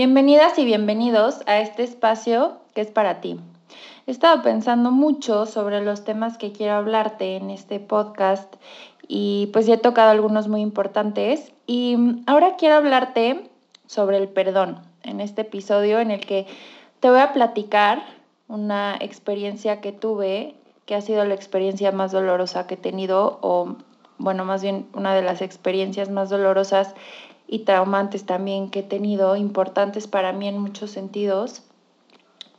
Bienvenidas y bienvenidos a este espacio que es para ti. He estado pensando mucho sobre los temas que quiero hablarte en este podcast y pues ya he tocado algunos muy importantes y ahora quiero hablarte sobre el perdón en este episodio en el que te voy a platicar una experiencia que tuve que ha sido la experiencia más dolorosa que he tenido o bueno, más bien una de las experiencias más dolorosas y traumantes también que he tenido, importantes para mí en muchos sentidos.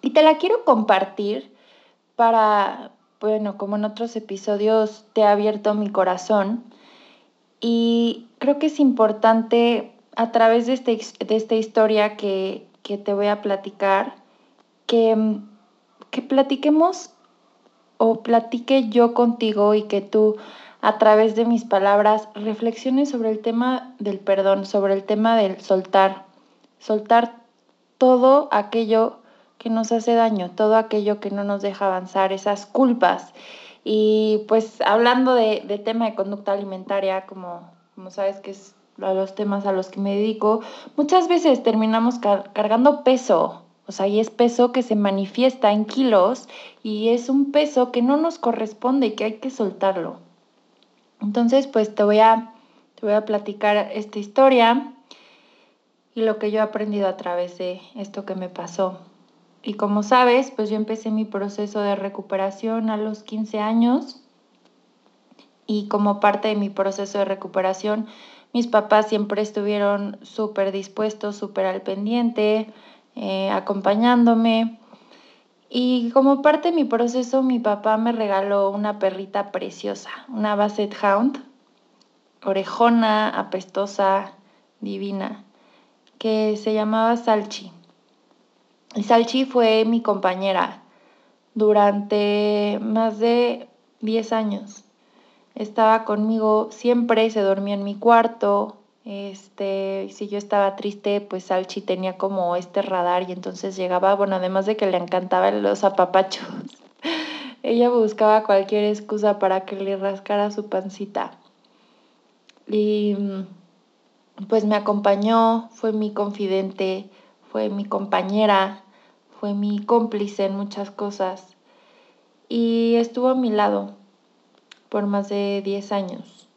Y te la quiero compartir para, bueno, como en otros episodios te he abierto mi corazón y creo que es importante a través de, este, de esta historia que, que, te voy a platicar, que, que platiquemos o platique yo contigo y que tú a través de mis palabras reflexiones sobre el tema del perdón, sobre el tema del soltar, soltar todo aquello que nos hace daño, todo aquello que no nos deja avanzar, esas culpas. Y pues hablando de, tema de conducta alimentaria, como, como sabes que es los temas a los que me dedico, muchas veces terminamos cargando peso, o sea, y es peso que se manifiesta en kilos y es un peso que no nos corresponde y que hay que soltarlo. Entonces, pues te voy a, te voy a platicar esta historia y lo que yo he aprendido a través de esto que me pasó. Y como sabes, pues yo empecé mi proceso de recuperación a los 15 años y como parte de mi proceso de recuperación, mis papás siempre estuvieron súper dispuestos, súper al pendiente, eh, acompañándome. Y como parte de mi proceso, mi papá me regaló una perrita preciosa, una Basset Hound, orejona, apestosa, divina, que se llamaba Salchi. Y Salchi fue mi compañera durante más de 10 años. Estaba conmigo siempre, se dormía en mi cuarto, este, si yo estaba triste, pues Salchi tenía como este radar y entonces llegaba, bueno, además de que le encantaban los apapachos, ella buscaba cualquier excusa para que le rascara su pancita. Y pues me acompañó, fue mi confidente, fue mi compañera, fue mi cómplice en muchas cosas y estuvo a mi lado por más de 10 años.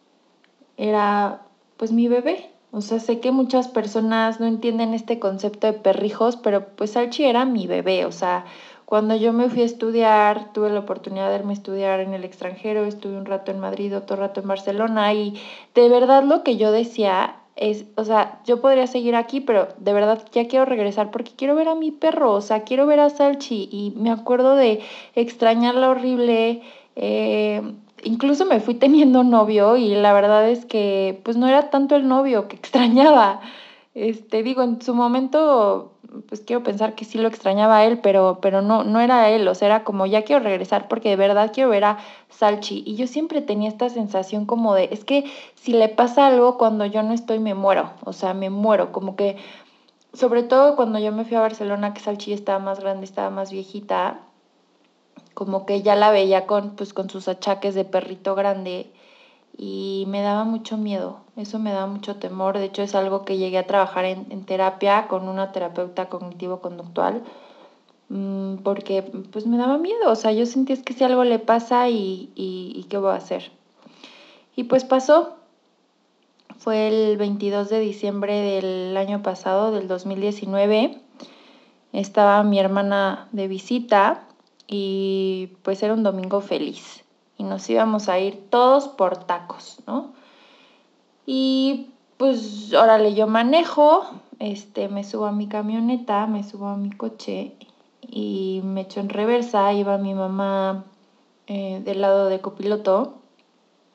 Era pues mi bebé. O sea, sé que muchas personas no entienden este concepto de perrijos, pero pues Archie era mi bebé. O sea, cuando yo me fui a estudiar, tuve la oportunidad de irme a estudiar en el extranjero, estuve un rato en Madrid, otro rato en Barcelona y de verdad lo que yo decía es, o sea, yo podría seguir aquí, pero de verdad ya quiero regresar porque quiero ver a mi perro, o sea, quiero ver a Salchi y me acuerdo de extrañarla horrible. Eh, incluso me fui teniendo novio y la verdad es que pues no era tanto el novio que extrañaba. Este, digo, en su momento pues quiero pensar que sí lo extrañaba a él, pero, pero no, no era él, o sea, era como ya quiero regresar porque de verdad quiero ver a Salchi. Y yo siempre tenía esta sensación como de, es que si le pasa algo cuando yo no estoy, me muero, o sea, me muero, como que, sobre todo cuando yo me fui a Barcelona, que Salchi estaba más grande, estaba más viejita, como que ya la veía con, pues, con sus achaques de perrito grande y me daba mucho miedo, eso me daba mucho temor, de hecho es algo que llegué a trabajar en, terapia con una terapeuta cognitivo-conductual, mm, porque pues me daba miedo, o sea, yo sentía que si algo le pasa y, y, y qué voy a hacer. Y pues pasó, fue el 22 de diciembre del año pasado, del 2019, estaba mi hermana de visita y pues era un domingo feliz y nos íbamos a ir todos por tacos, ¿no? Y pues órale, yo manejo, este, me subo a mi camioneta, me subo a mi coche y me echo en reversa, iba mi mamá eh, del lado de copiloto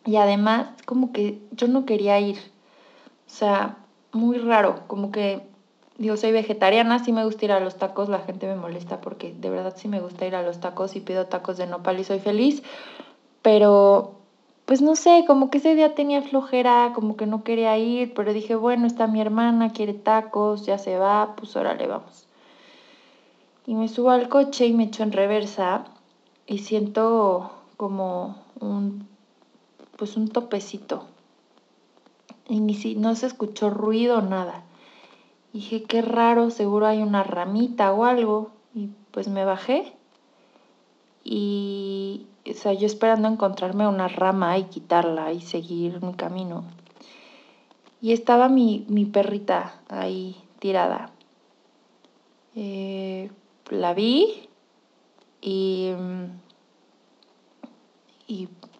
Y además, como que yo no quería ir. O sea, muy raro, como que, digo, soy vegetariana, sí me gusta ir a los tacos, la gente me molesta porque de verdad sí me gusta ir a los tacos y pido tacos de nopal y soy feliz, pero pues no sé, como que ese día tenía flojera, como que no quería ir, pero dije, bueno, está mi hermana, quiere tacos, ya se va, pues órale, vamos. Y me subo al coche y me echo en reversa y siento como un, pues un topecito. Y ni si, no se escuchó ruido, nada. Dije, qué raro, seguro hay una ramita o algo. Y pues me bajé. Y, o sea, yo esperando encontrarme una rama y quitarla y seguir mi camino. Y estaba mi, mi perrita ahí tirada. Eh, la vi y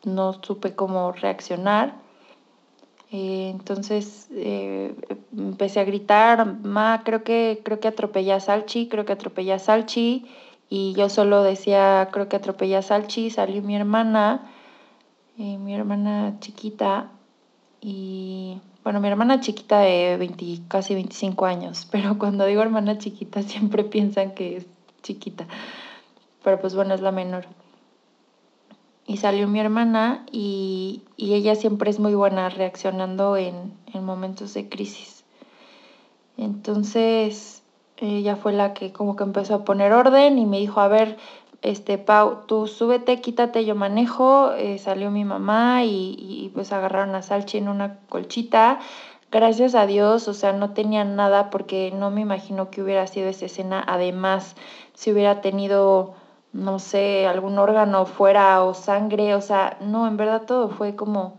no supe cómo reaccionar. Eh, entonces eh, empecé a gritar, ma, creo que, creo que atropellé a Salchi, creo que atropellé a Salchi. Y yo solo decía, creo que atropellé a Salchi, salió mi hermana, eh, mi hermana chiquita, y bueno, mi hermana chiquita de 20, casi 25 años, pero cuando digo hermana chiquita siempre piensan que es chiquita, pero pues bueno, es la menor. Y salió mi hermana y, y ella siempre es muy buena reaccionando en, en momentos de crisis. Entonces, ella fue la que como que empezó a poner orden y me dijo, a ver, este, Pau, tú súbete, quítate, yo manejo. Eh, salió mi mamá y, y, pues agarraron a Salchi en una colchita. Gracias a Dios, o sea, no tenía nada porque no me imagino que hubiera sido esa escena. Además, si hubiera tenido, no sé, algún órgano fuera o sangre, o sea, no, en verdad todo fue como,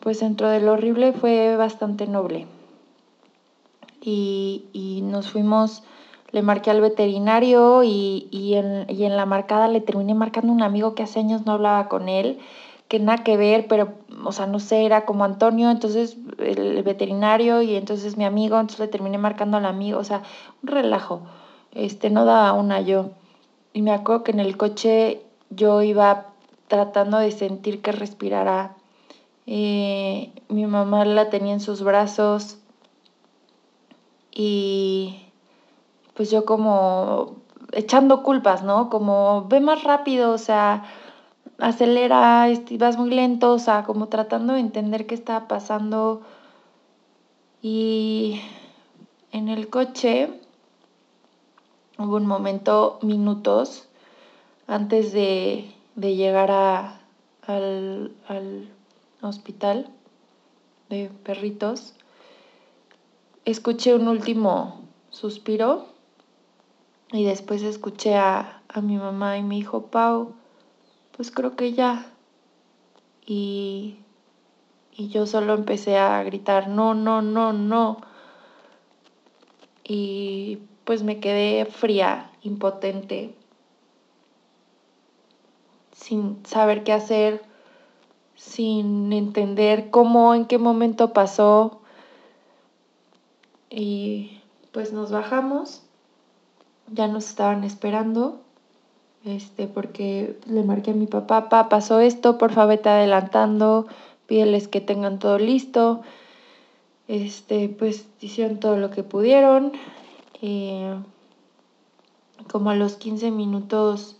pues dentro de lo horrible fue bastante noble. Y, y nos fuimos le marqué al veterinario y, y, en, y, en, la marcada le terminé marcando a un amigo que hace años no hablaba con él, que nada que ver, pero, o sea, no sé, era como Antonio, entonces el veterinario y entonces mi amigo, entonces le terminé marcando al amigo, o sea, un relajo, este, no daba una yo. Y me acuerdo que en el coche yo iba tratando de sentir que respirara. Eh, mi mamá la tenía en sus brazos y pues yo como echando culpas, ¿no? Como ve más rápido, o sea, acelera, vas muy lento, o sea, como tratando de entender qué estaba pasando. Y en el coche hubo un momento, minutos, antes de, de llegar a, al, al hospital de perritos, escuché un último suspiro y después escuché a, a mi mamá y me dijo, Pau, pues creo que ya. Y, y yo solo empecé a gritar, no, no, no, no. Y pues me quedé fría, impotente, sin saber qué hacer, sin entender cómo, en qué momento pasó. Y pues nos bajamos ya nos estaban esperando, este, porque le marqué a mi papá, pasó esto, por favor vete adelantando, pídeles que tengan todo listo. Este, pues hicieron todo lo que pudieron. Eh, como a los 15 minutos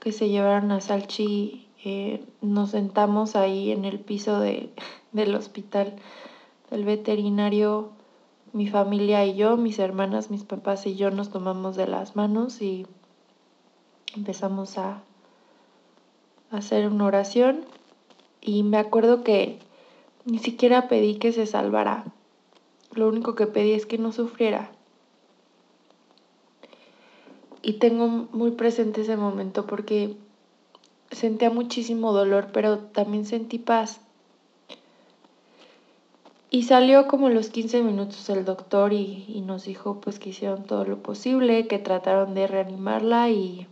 que se llevaron a Salchi, eh, nos sentamos ahí en el piso de, del hospital. El veterinario mi familia y yo, mis hermanas, mis papás y yo nos tomamos de las manos y empezamos a hacer una oración y me acuerdo que ni siquiera pedí que se salvara. Lo único que pedí es que no sufriera. Y tengo muy presente ese momento porque sentía muchísimo dolor, pero también sentí paz. Y salió como los 15 minutos el doctor y, y, nos dijo pues que hicieron todo lo posible, que trataron de reanimarla y,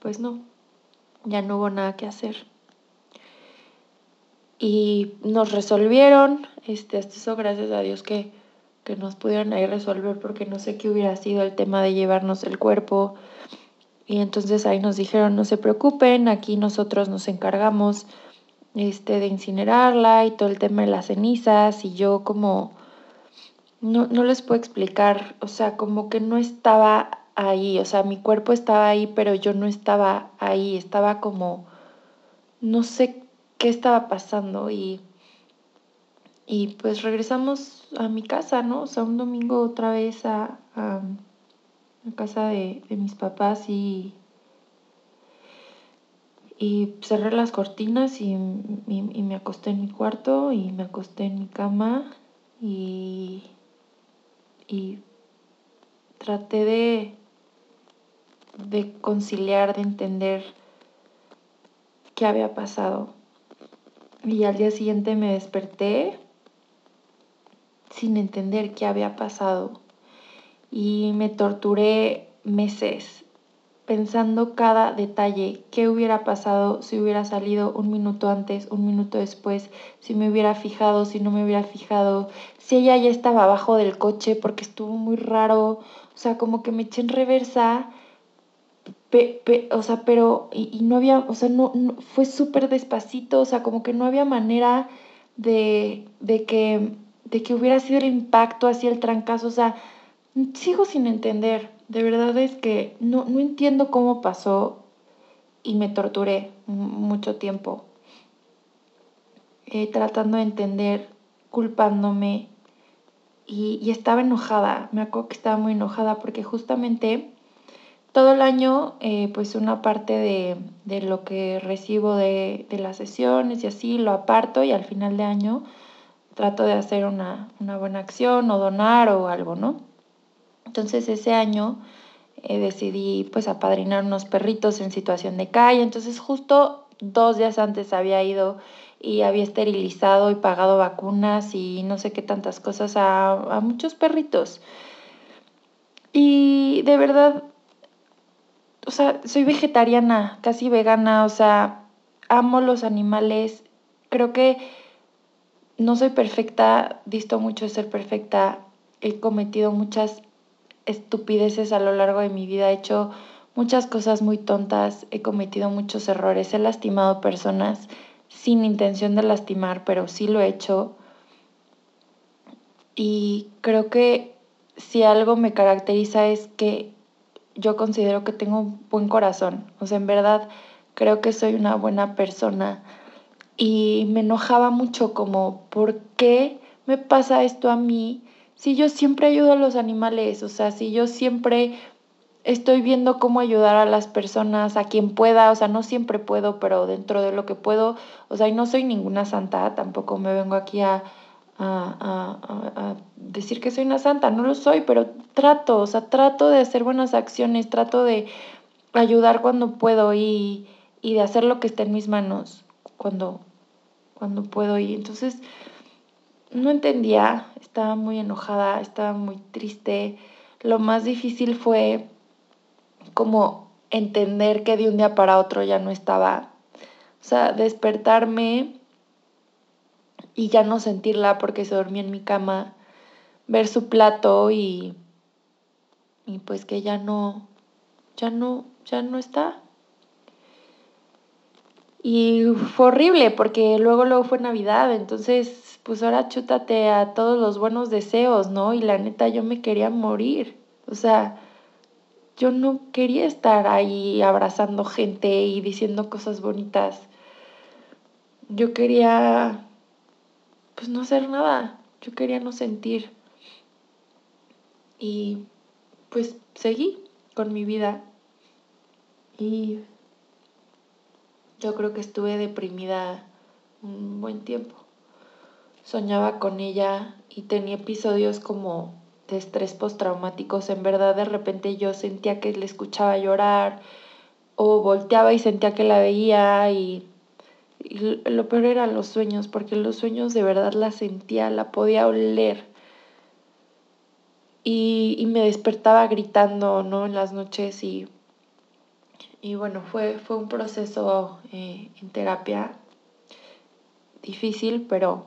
pues no, ya no hubo nada que hacer. Y nos resolvieron, este, hasta eso gracias a Dios que, que nos pudieron ahí resolver porque no sé qué hubiera sido el tema de llevarnos el cuerpo. y entonces ahí nos dijeron, no se preocupen, aquí nosotros nos encargamos este, de incinerarla y todo el tema de las cenizas y yo como, no, no les puedo explicar, o sea, como que no estaba ahí, o sea, mi cuerpo estaba ahí, pero yo no estaba ahí, estaba como, no sé qué estaba pasando y, y pues regresamos a mi casa, ¿no? O sea, un domingo otra vez a, a, casa de, de mis papás y y cerré las cortinas y, me acosté en mi cuarto y me acosté en mi cama y, y traté de, de conciliar, de entender qué había pasado. Y al día siguiente me desperté sin entender qué había pasado. Y me torturé meses pensando cada detalle, qué hubiera pasado si hubiera salido un minuto antes, un minuto después, si me hubiera fijado, si no me hubiera fijado, si ella ya estaba abajo del coche porque estuvo muy raro, o sea, como que me eché en reversa, o sea, pero, y, no había, o sea, no, fue súper despacito, o sea, como que no había manera de, de, que, de que hubiera sido el impacto, así el trancazo, o sea, sigo sin entender. De verdad es que no, entiendo cómo pasó y me torturé mucho tiempo. Eh, tratando de entender, culpándome y, estaba enojada. Me acuerdo que estaba muy enojada porque justamente todo el año, eh, pues una parte de, lo que recibo de, las sesiones y así lo aparto y al final de año trato de hacer una, una buena acción o donar o algo, ¿no? Entonces ese año eh, decidí pues apadrinar unos perritos en situación de calle. Entonces justo dos días antes había ido y había esterilizado y pagado vacunas y no sé qué tantas cosas a, a muchos perritos. Y de verdad, o sea, soy vegetariana, casi vegana, o sea, amo los animales. Creo que no soy perfecta, disto mucho de ser perfecta. He cometido muchas estupideces a lo largo de mi vida, he hecho muchas cosas muy tontas, he cometido muchos errores, he lastimado personas sin intención de lastimar, pero sí lo he hecho. Y creo que si algo me caracteriza es que yo considero que tengo un buen corazón, o sea, en verdad creo que soy una buena persona. Y me enojaba mucho como, ¿por qué me pasa esto a mí? si yo siempre ayudo a los animales, o sea, si yo siempre estoy viendo cómo ayudar a las personas, a quien pueda, o sea, no siempre puedo, pero dentro de lo que puedo, o sea, y no soy ninguna santa, tampoco me vengo aquí a, a, decir que soy una santa, no lo soy, pero trato, o sea, trato de hacer buenas acciones, trato de ayudar cuando puedo y, y de hacer lo que esté en mis manos cuando, cuando puedo. Y entonces no entendía, estaba muy enojada, estaba muy triste. Lo más difícil fue como entender que de un día para otro ya no estaba. O sea, despertarme y ya no sentirla porque se dormía en mi cama, ver su plato y, y pues que ya no, ya no, ya no está. Y fue horrible porque luego, luego fue Navidad, entonces pues ahora chútate a todos los buenos deseos, ¿no? Y la neta, yo me quería morir. O sea, yo no quería estar ahí abrazando gente y diciendo cosas bonitas. Yo quería, pues no hacer nada. Yo quería no sentir. Y pues seguí con mi vida. Y yo creo que estuve deprimida un buen tiempo soñaba con ella y tenía episodios como de estrés postraumáticos. En verdad, de repente yo sentía que le escuchaba llorar o volteaba y sentía que la veía y, lo peor eran los sueños, porque los sueños de verdad la sentía, la podía oler. Y, me despertaba gritando, ¿no? En las noches y, y bueno, fue, fue un proceso eh, en terapia difícil, pero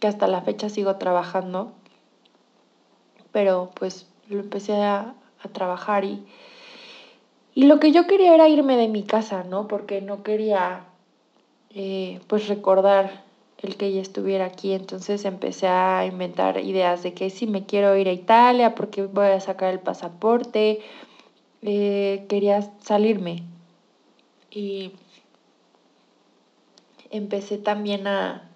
que hasta la fecha sigo trabajando, pero pues lo empecé a, trabajar y, Y lo que yo quería era irme de mi casa, ¿no? Porque no quería, eh, pues, recordar el que ella estuviera aquí. Entonces empecé a inventar ideas de que si me quiero ir a Italia, porque voy a sacar el pasaporte. Eh, quería salirme. Y empecé también a,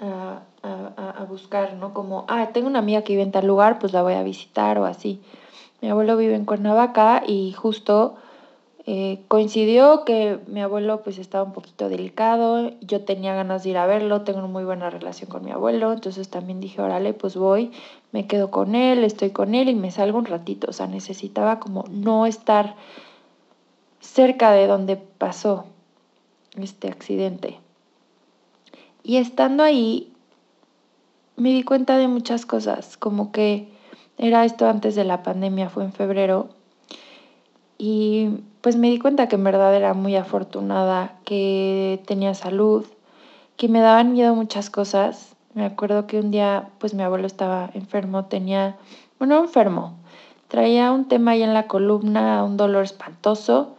a, a, buscar, ¿no? Como, ah, tengo una amiga que vive en tal lugar, pues la voy a visitar o así. Mi abuelo vive en Cuernavaca y justo eh, coincidió que mi abuelo pues estaba un poquito delicado, yo tenía ganas de ir a verlo, tengo una muy buena relación con mi abuelo, entonces también dije, órale, pues voy, me quedo con él, estoy con él y me salgo un ratito, o sea, necesitaba como no estar cerca de donde pasó este accidente. Y estando ahí, me di cuenta de muchas cosas, como que era esto antes de la pandemia, fue en febrero, y pues me di cuenta que en verdad era muy afortunada, que tenía salud, que me daban miedo muchas cosas. Me acuerdo que un día, pues mi abuelo estaba enfermo, tenía, bueno, enfermo, traía un tema ahí en la columna, un dolor espantoso,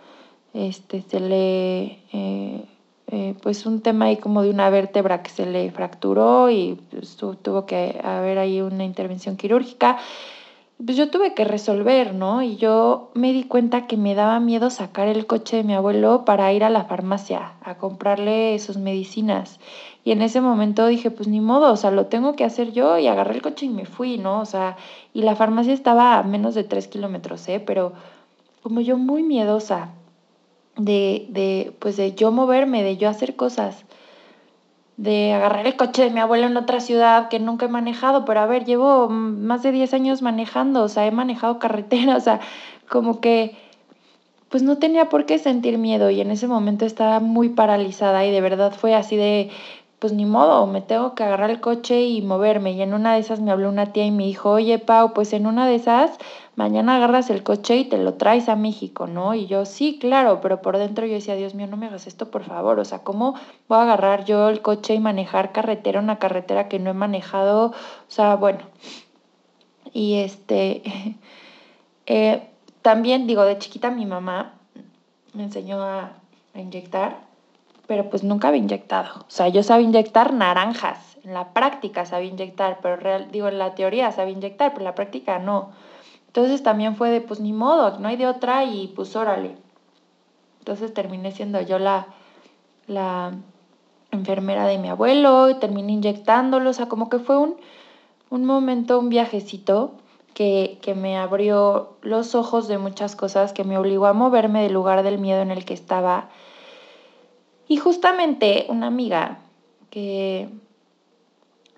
este, se le... Eh, eh, pues un tema ahí como de una vértebra que se le fracturó y pues, tuvo que haber ahí una intervención quirúrgica. Pues yo tuve que resolver, ¿no? Y yo me di cuenta que me daba miedo sacar el coche de mi abuelo para ir a la farmacia a comprarle sus medicinas. Y en ese momento dije, pues ni modo, o sea, lo tengo que hacer yo y agarré el coche y me fui, ¿no? O sea, y la farmacia estaba a menos de tres kilómetros, ¿eh? Pero como yo muy miedosa, de, de, pues de yo moverme, de yo hacer cosas, de agarrar el coche de mi abuelo en otra ciudad que nunca he manejado, pero a ver, llevo más de 10 años manejando, o sea, he manejado carretera, o sea, como que pues no tenía por qué sentir miedo y en ese momento estaba muy paralizada y de verdad fue así de, pues ni modo, me tengo que agarrar el coche y moverme. Y en una de esas me habló una tía y me dijo, oye Pau, pues en una de esas mañana agarras el coche y te lo traes a México, ¿no? Y yo, sí, claro, pero por dentro yo decía, Dios mío, no me hagas esto, por favor. O sea, ¿cómo voy a agarrar yo el coche y manejar carretera, una carretera que no he manejado? O sea, bueno. Y este, eh, también digo, de chiquita mi mamá me enseñó a, a inyectar, pero pues nunca había inyectado. O sea, yo sabía inyectar naranjas. En la práctica sabía inyectar, pero real, digo, en la teoría sabía inyectar, pero en la práctica no. Entonces también fue de, pues ni modo, no hay de otra y pues órale. Entonces terminé siendo yo la, la enfermera de mi abuelo y terminé inyectándolo, o sea, como que fue un, un momento, un viajecito que, que, me abrió los ojos de muchas cosas, que me obligó a moverme del lugar del miedo en el que estaba. Y justamente una amiga que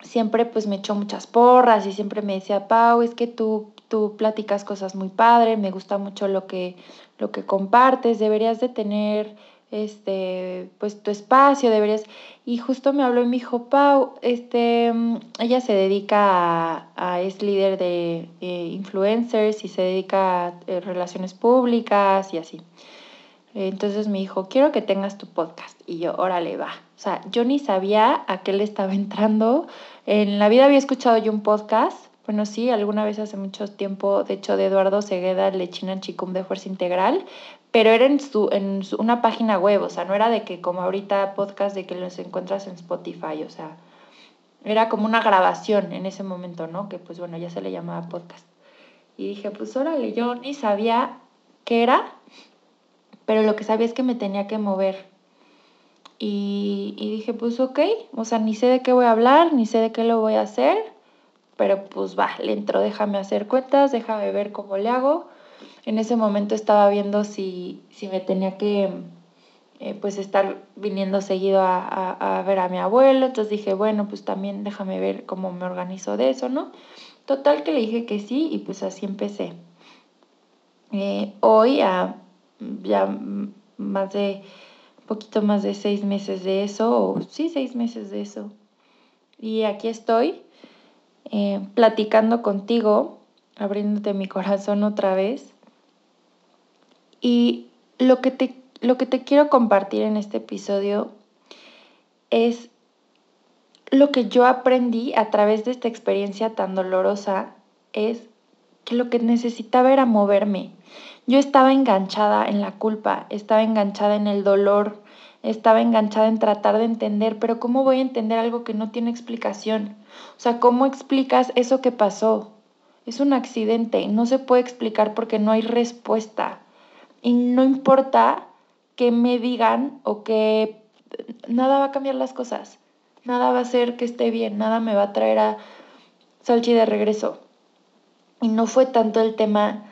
siempre pues me echó muchas porras y siempre me decía, Pau, es que tú tú platicas cosas muy padres, me gusta mucho lo que, lo que compartes, deberías de tener este, pues tu espacio, deberías, y justo me habló y me dijo, Pau, este, ella se dedica a, es líder de influencers y se dedica a eh, relaciones públicas y así. Entonces me dijo, quiero que tengas tu podcast. Y yo, órale, va. O sea, yo ni sabía a qué le estaba entrando. En la vida había escuchado yo un podcast, bueno, sí, alguna vez hace mucho tiempo, de hecho, de Eduardo Segueda, Lechina Chicum de Fuerza Integral, pero era en, su, en una página web, o sea, no era de que como ahorita podcast de que los encuentras en Spotify, o sea, era como una grabación en ese momento, ¿no? Que pues bueno, ya se le llamaba podcast. Y dije, pues órale, yo ni sabía qué era, pero lo que sabía es que me tenía que mover. Y, dije, pues ok, o sea, ni sé de qué voy a hablar, ni sé de qué lo voy a hacer, pero pues va, le entro, déjame hacer cuentas, déjame ver cómo le hago. En ese momento estaba viendo si, si me tenía que eh, pues estar viniendo seguido a, a, ver a mi abuelo, entonces dije, bueno, pues también déjame ver cómo me organizo de eso, ¿no? Total que le dije que sí y pues así empecé. Eh, hoy, a ya más de, un poquito más de seis meses de eso, o sí, seis meses de eso. Y aquí estoy eh, platicando contigo, abriéndote mi corazón otra vez. Y lo que, te, lo que te quiero compartir en este episodio es lo que yo aprendí a través de esta experiencia tan dolorosa, es que lo que necesitaba era moverme. Yo estaba enganchada en la culpa, estaba enganchada en el dolor, estaba enganchada en tratar de entender, pero ¿cómo voy a entender algo que no tiene explicación? O sea, ¿cómo explicas eso que pasó? Es un accidente, no se puede explicar porque no hay respuesta. Y no importa que me digan o que nada va a cambiar las cosas, nada va a hacer que esté bien, nada me va a traer a Salchi de regreso. Y no fue tanto el tema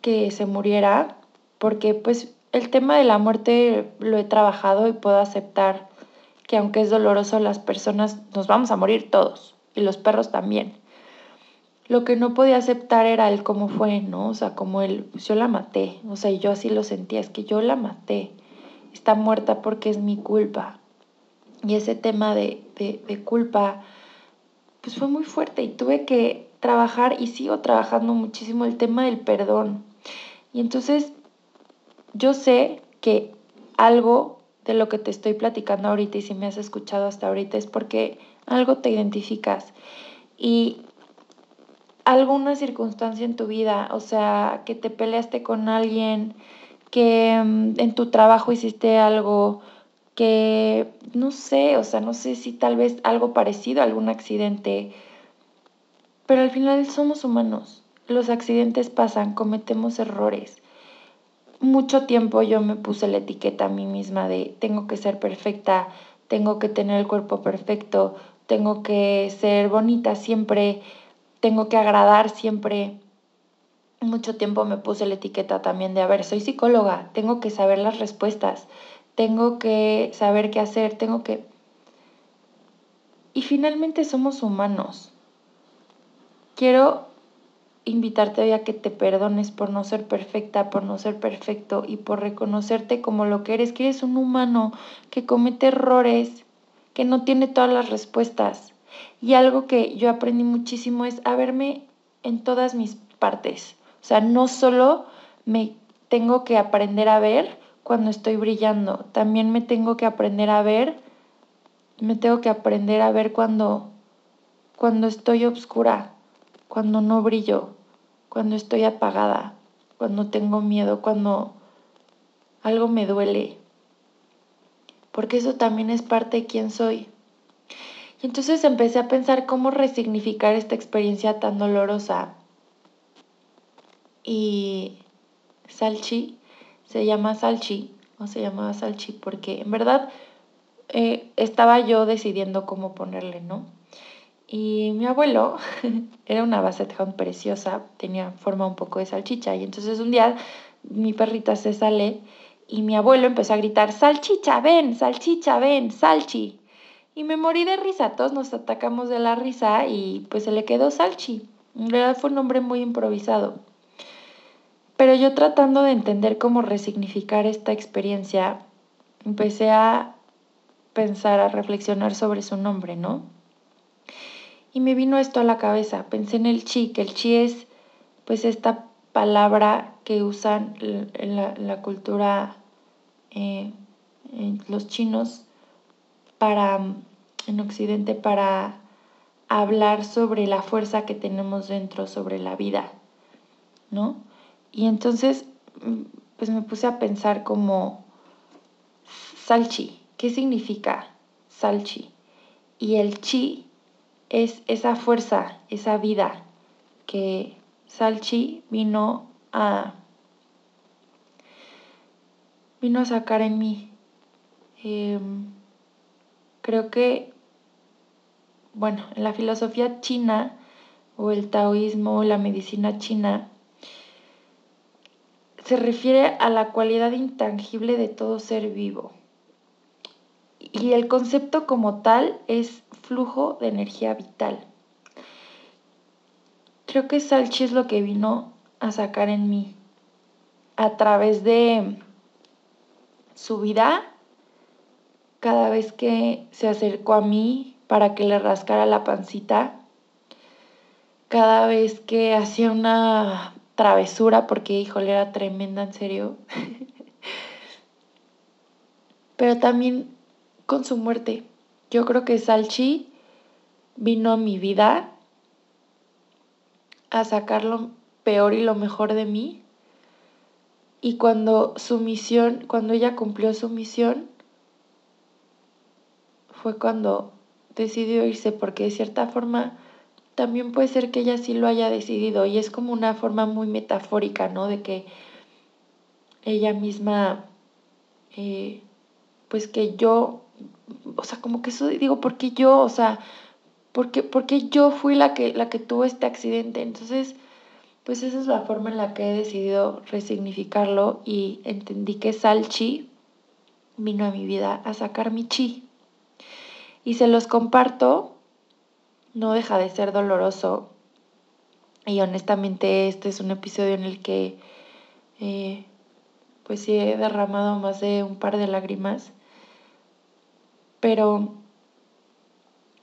que se muriera, porque pues el tema de la muerte lo he trabajado y puedo aceptar que aunque es doloroso, las personas nos vamos a morir todos y los perros también. Lo que no podía aceptar era el cómo fue, ¿no? O sea, como el, pues yo la maté, o sea, yo así lo sentía, es que yo la maté, está muerta porque es mi culpa. Y ese tema de, de, de culpa, pues fue muy fuerte y tuve que trabajar y sigo trabajando muchísimo el tema del perdón. Y entonces yo sé que algo de lo que te estoy platicando ahorita y si me has escuchado hasta ahorita es porque algo te identificas. Y alguna circunstancia en tu vida, o sea, que te peleaste con alguien, que mm, en tu trabajo hiciste algo, que no sé, o sea, no sé si tal vez algo parecido, algún accidente, pero al final somos humanos, los accidentes pasan, cometemos errores mucho tiempo yo me puse la etiqueta a mí misma de tengo que ser perfecta, tengo que tener el cuerpo perfecto, tengo que ser bonita siempre, tengo que agradar siempre. Mucho tiempo me puse la etiqueta también de, a ver, soy psicóloga, tengo que saber las respuestas, tengo que saber qué hacer, tengo que... Y finalmente somos humanos. Quiero invitarte hoy a que te perdones por no ser perfecta, por no ser perfecto y por reconocerte como lo que eres, que eres un humano que comete errores, que no tiene todas las respuestas. Y algo que yo aprendí muchísimo es a verme en todas mis partes. O sea, no solo me tengo que aprender a ver cuando estoy brillando, también me tengo que aprender a ver, me tengo que aprender a ver cuando, cuando estoy oscura, cuando no brillo, cuando estoy apagada, cuando tengo miedo, cuando algo me duele, porque eso también es parte de quién soy. Y entonces empecé a pensar cómo resignificar esta experiencia tan dolorosa. Y Salchi se llama Salchi, o se llamaba Salchi, porque en verdad eh, estaba yo decidiendo cómo ponerle, ¿no? Y mi abuelo era una Basset Hound preciosa, tenía forma un poco de salchicha. Y entonces un día mi perrita se sale y mi abuelo empezó a gritar, salchicha, ven, salchicha, ven, salchi. Y me morí de risa, todos nos atacamos de la risa y pues se le quedó salchi. En realidad fue un nombre muy improvisado. Pero yo tratando de entender cómo resignificar esta experiencia, empecé a pensar, a reflexionar sobre su nombre, ¿no? Y me vino esto a la cabeza, pensé en el chi, que el chi es pues esta palabra que usan en la, cultura, eh, en los chinos, para, en Occidente, para hablar sobre la fuerza que tenemos dentro, sobre la vida, ¿no? Y entonces, pues me puse a pensar como, salchi, ¿qué significa salchi? Y el chi es esa fuerza, esa vida que Salchi vino a, vino a sacar en mí. Em, creo que, bueno, en la filosofía china o el taoísmo, la medicina china, se refiere a la cualidad intangible de todo ser vivo. Y el concepto como tal es flujo de energía vital. Creo que Salchi es lo que vino a sacar en mí a través de su vida, cada vez que se acercó a mí para que le rascara la pancita, cada vez que hacía una travesura, porque híjole, era tremenda, en serio. Pero también con su muerte. Yo creo que Salchi vino a mi vida a sacar lo peor y lo mejor de mí. Y cuando su misión, cuando ella cumplió su misión, fue cuando decidió irse, porque de cierta forma también puede ser que ella sí lo haya decidido y es como una forma muy metafórica, ¿no? De que ella misma, eh, pues que yo, o sea, como que eso digo, porque yo, o sea, porque, porque yo fui la que, la que tuvo este accidente. Entonces, pues esa es la forma en la que he decidido resignificarlo y entendí que Salchi vino a mi vida a sacar mi chi. Y se los comparto, no deja de ser doloroso. Y honestamente este es un episodio en el que eh, pues sí he derramado más de un par de lágrimas. Pero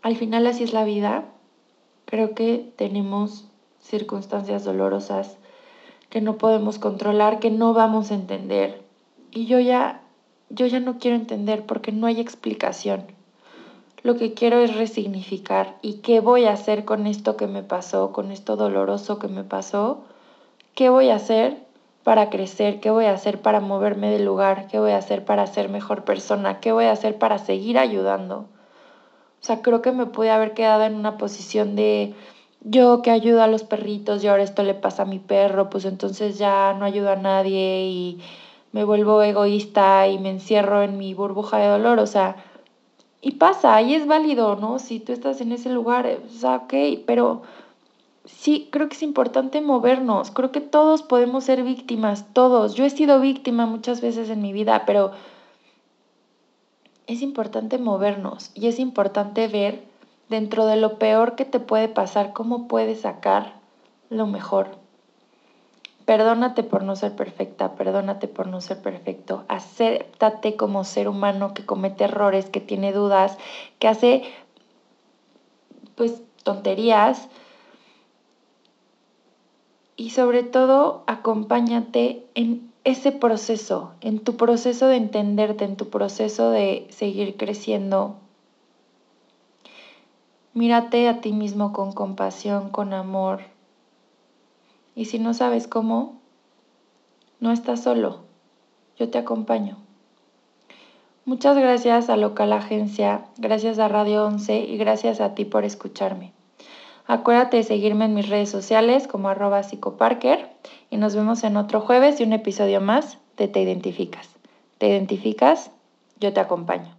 al final así es la vida. Creo que tenemos circunstancias dolorosas que no podemos controlar, que no vamos a entender. Y yo ya, yo ya no quiero entender porque no hay explicación. Lo que quiero es resignificar y qué voy a hacer con esto que me pasó, con esto doloroso que me pasó. ¿Qué voy a hacer para crecer? ¿Qué voy a hacer para moverme del lugar? ¿Qué voy a hacer para ser mejor persona? ¿Qué voy a hacer para seguir ayudando? O sea, creo que me pude haber quedado en una posición de yo que ayudo a los perritos y ahora esto le pasa a mi perro, pues entonces ya no ayudo a nadie y me vuelvo egoísta y me encierro en mi burbuja de dolor, o sea, y pasa, y es válido, ¿no? Si tú estás en ese lugar, o sea, ok, pero sí, creo que es importante movernos, creo que todos podemos ser víctimas, todos. Yo he sido víctima muchas veces en mi vida, pero es importante movernos y es importante ver dentro de lo peor que te puede pasar, cómo puedes sacar lo mejor. Perdónate por no ser perfecta, perdónate por no ser perfecto. Acéptate como ser humano que comete errores, que tiene dudas, que hace pues tonterías. Y sobre todo, acompáñate en ese proceso, en tu proceso de entenderte, en tu proceso de seguir creciendo Mírate a ti mismo con compasión, con amor. Y si no sabes cómo, no estás solo. Yo te acompaño. Muchas gracias a Local Agencia, gracias a Radio 11 y gracias a ti por escucharme. Acuérdate de seguirme en mis redes sociales como arroba psicoparker y nos vemos en otro jueves y un episodio más de Te Identificas. ¿Te identificas? Yo te acompaño.